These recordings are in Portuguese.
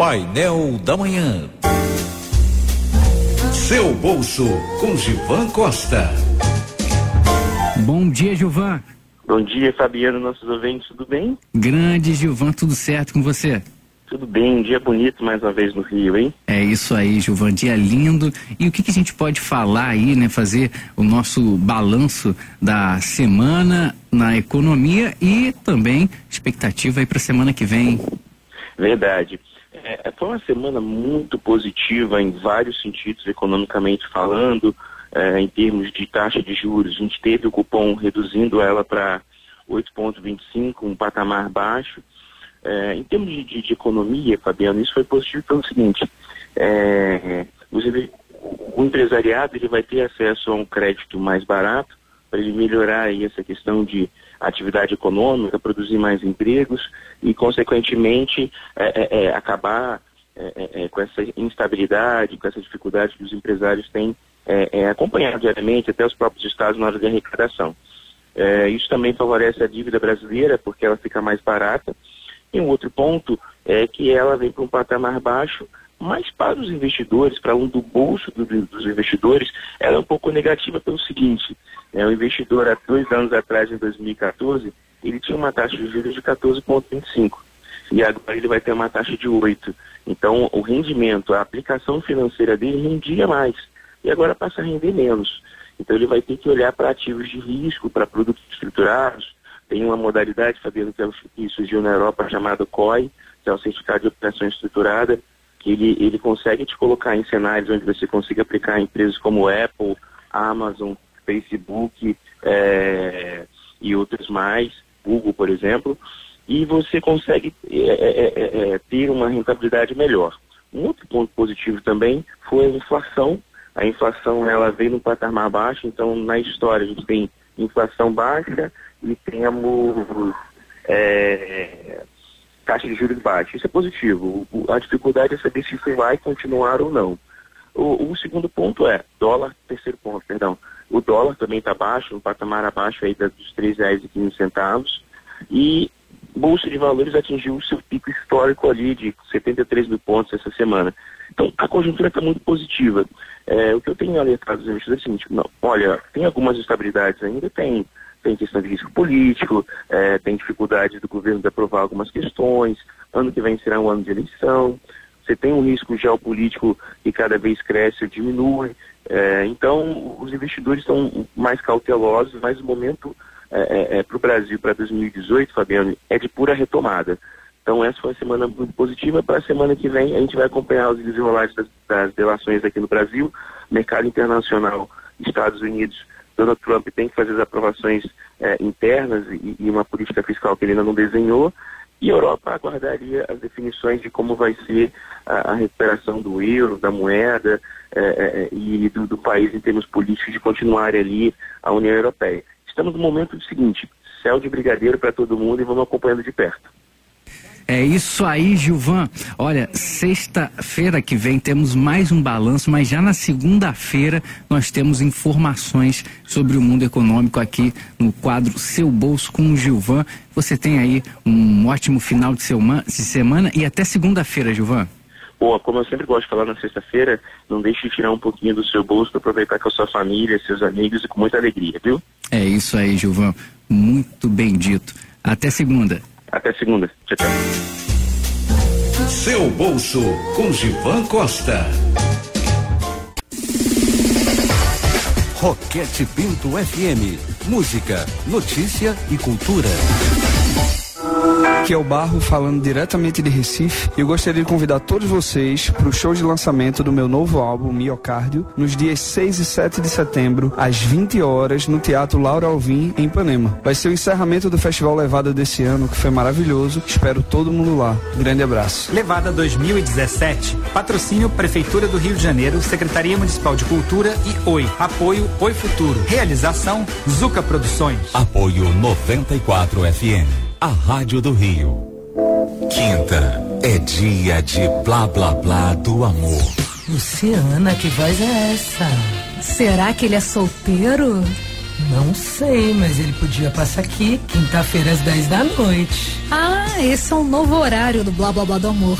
Painel da Manhã. Seu bolso com Gilvan Costa. Bom dia, Gilvan. Bom dia, Fabiano, nossos ouvintes, tudo bem? Grande Gilvan, tudo certo com você? Tudo bem, um dia bonito mais uma vez no Rio, hein? É isso aí, Gilvan, dia lindo. E o que, que a gente pode falar aí, né? Fazer o nosso balanço da semana na economia e também expectativa aí para a semana que vem. Verdade. É, foi uma semana muito positiva em vários sentidos, economicamente falando, é, em termos de taxa de juros. A gente teve o cupom reduzindo ela para 8,25, um patamar baixo. É, em termos de, de, de, economia, Fabiano, isso foi positivo pelo seguinte: é, o empresariado ele vai ter acesso a um crédito mais barato para ele melhorar essa questão de atividade econômica, produzir mais empregos e, consequentemente, é, é, é acabar é, com essa instabilidade, com essa dificuldade que os empresários têm acompanhado diariamente, até os próprios estados na hora de arrecadação. isso também favorece a dívida brasileira, porque ela fica mais barata e um outro ponto é que ela vem para um patamar baixo, mas para os investidores, para um do bolso do, dos investidores, ela é um pouco negativa pelo seguinte, né, o investidor há dois anos atrás, em 2014, ele tinha uma taxa de juros de 14,25 e agora ele vai ter uma taxa de 8. Então o rendimento, a aplicação financeira dele rendia mais e agora passa a render menos. Então ele vai ter que olhar para ativos de risco, para produtos estruturados, tem uma modalidade, que, é que surgiu na Europa chamada COI, que é o Certificado de Operação Estruturada, que ele, ele consegue te colocar em cenários onde você consiga aplicar em empresas como Apple, Amazon, Facebook é, e outros mais, Google, por exemplo, e você consegue é, é, é, ter uma rentabilidade melhor. Um outro ponto positivo também foi a inflação. A inflação ela veio no patamar baixo, então na história a gente tem inflação baixa, e temos é, taxa de juros baixa. Isso é positivo. O, a dificuldade é saber se isso vai continuar ou não. O, o segundo ponto é, dólar, terceiro ponto, perdão, o dólar também está baixo, um patamar abaixo aí dos R$ 3,15 e Bolsa de Valores atingiu o seu pico histórico ali de 73 mil pontos essa semana. Então, a conjuntura está muito positiva. É, o que eu tenho alertado os investidores é o seguinte, não, olha, tem algumas instabilidades ainda, tem tem questão de risco político, é, tem dificuldade do governo de aprovar algumas questões, ano que vem será um ano de eleição, você tem um risco geopolítico que cada vez cresce ou diminui, é, então os investidores estão mais cautelosos, mas o momento é, é, é para o Brasil para 2018, Fabiano, é de pura retomada. Então essa foi uma semana muito positiva. Para a semana que vem a gente vai acompanhar os desenrolares das, das relações aqui no Brasil, mercado internacional, Estados Unidos Donald Trump tem que fazer as aprovações é, internas e, e, uma política fiscal que ele ainda não desenhou, e a Europa aguardaria as definições de como vai ser a, a recuperação do euro, da moeda é, é, e do, do, país em termos políticos de continuar ali a União Europeia. Estamos no momento seguinte, céu de brigadeiro para todo mundo e vamos acompanhando de perto. É isso aí, Gilvan. Olha, sexta-feira que vem temos mais um balanço, mas já na segunda-feira nós temos informações sobre o mundo econômico aqui no quadro Seu Bolso com o Gilvan. Você tem aí um ótimo final de semana e até segunda-feira, Gilvan. Boa, como eu sempre gosto de falar na sexta-feira, não deixe de tirar um pouquinho do seu bolso para aproveitar com a sua família, seus amigos e com muita alegria, viu? É isso aí, Gilvan. Muito bem dito. Até segunda. Até segunda. Tchau, tchau. Seu bolso com Givan Costa. Roquete Pinto FM. Música, notícia e cultura. Aqui é o Barro falando diretamente de Recife e eu gostaria de convidar todos vocês para o show de lançamento do meu novo álbum Miocárdio nos dias 6 e 7 de setembro, às 20 horas, no Teatro Laura Alvim, em Ipanema. Vai ser o encerramento do Festival Levada desse ano, que foi maravilhoso. Espero todo mundo lá. Um grande abraço. Levada 2017. Patrocínio Prefeitura do Rio de Janeiro, Secretaria Municipal de Cultura e Oi. Apoio Oi Futuro. Realização Zuca Produções. Apoio 94 FM a Rádio do Rio. Quinta é dia de blá blá blá do amor. Luciana, que voz é essa? Será que ele é solteiro? Não sei, mas ele podia passar aqui quinta-feira às 10 da noite. Ah, esse é um novo horário do blá blá blá do amor.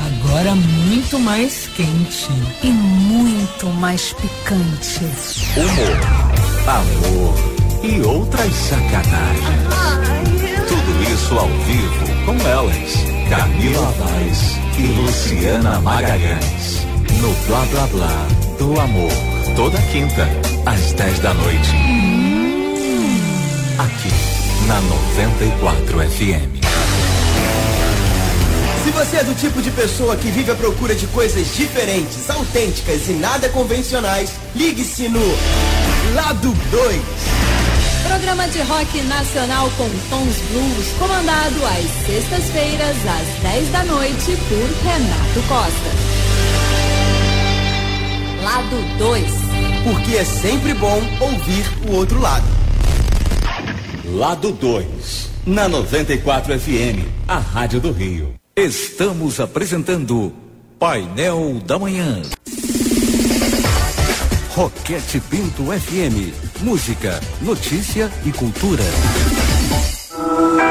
Agora muito mais quente. E muito mais picante. Humor, amor e outras sacanagens. Tudo isso ao vivo com elas, Camila Vaz e Luciana Magalhães. No Blá Blá Blá do Amor. Toda quinta, às 10 da noite. Aqui, na 94 FM. Se você é do tipo de pessoa que vive à procura de coisas diferentes, autênticas e nada convencionais, ligue-se no Lado 2. Programa de rock nacional com tons blues, comandado às sextas-feiras, às 10 da noite, por Renato Costa. Lado 2. Porque é sempre bom ouvir o outro lado. Lado 2, na 94 FM, a Rádio do Rio. Estamos apresentando Painel da Manhã. Roquete Pinto FM. Música, notícia e cultura.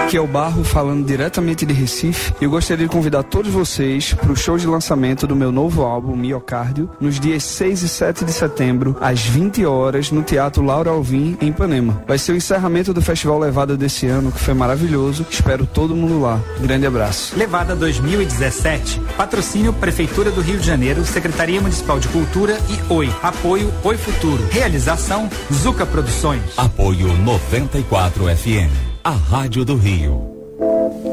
Aqui é o Barro falando diretamente de Recife. Eu gostaria de convidar todos vocês para o show de lançamento do meu novo álbum, Miocárdio, nos dias 6 e 7 de setembro, às 20 horas, no Teatro Laura Alvim, em Ipanema. Vai ser o encerramento do Festival Levada desse ano, que foi maravilhoso. Espero todo mundo lá. grande abraço. Levada 2017. Patrocínio Prefeitura do Rio de Janeiro, Secretaria Municipal de Cultura e Oi. Apoio Oi Futuro. Realização Zuca Produções. Apoio 94 FM a Rádio do Rio.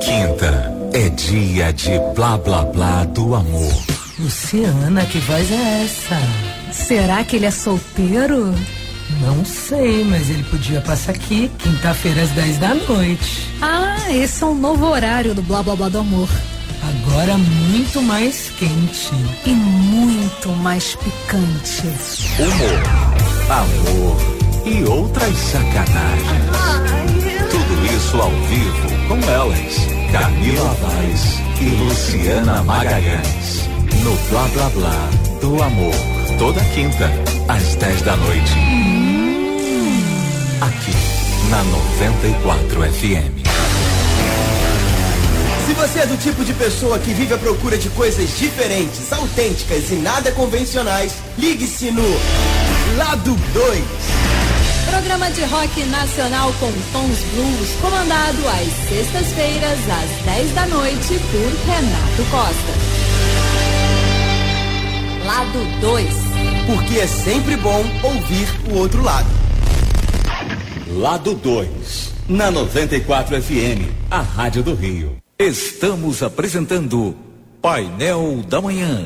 Quinta é dia de blá blá blá do amor. Luciana, que voz é essa? Será que ele é solteiro? Não sei, mas ele podia passar aqui quinta-feira às 10 da noite. Ah, esse é um novo horário do blá blá blá do amor. Agora muito mais quente. E muito mais picante. Humor, amor e outras sacanagens. Tudo isso ao vivo com elas, Camila Vaz e Luciana Magalhães. No Blá Blá Blá do Amor. Toda quinta, às 10 da noite. Aqui, na 94 FM. Se você é do tipo de pessoa que vive à procura de coisas diferentes, autênticas e nada convencionais, ligue-se no Lado 2. Programa de rock nacional com tons blues, comandado às sextas-feiras, às 10 da noite, por Renato Costa. Lado 2. Porque é sempre bom ouvir o outro lado. Lado 2, na 94 FM, a Rádio do Rio. Estamos apresentando Painel da Manhã.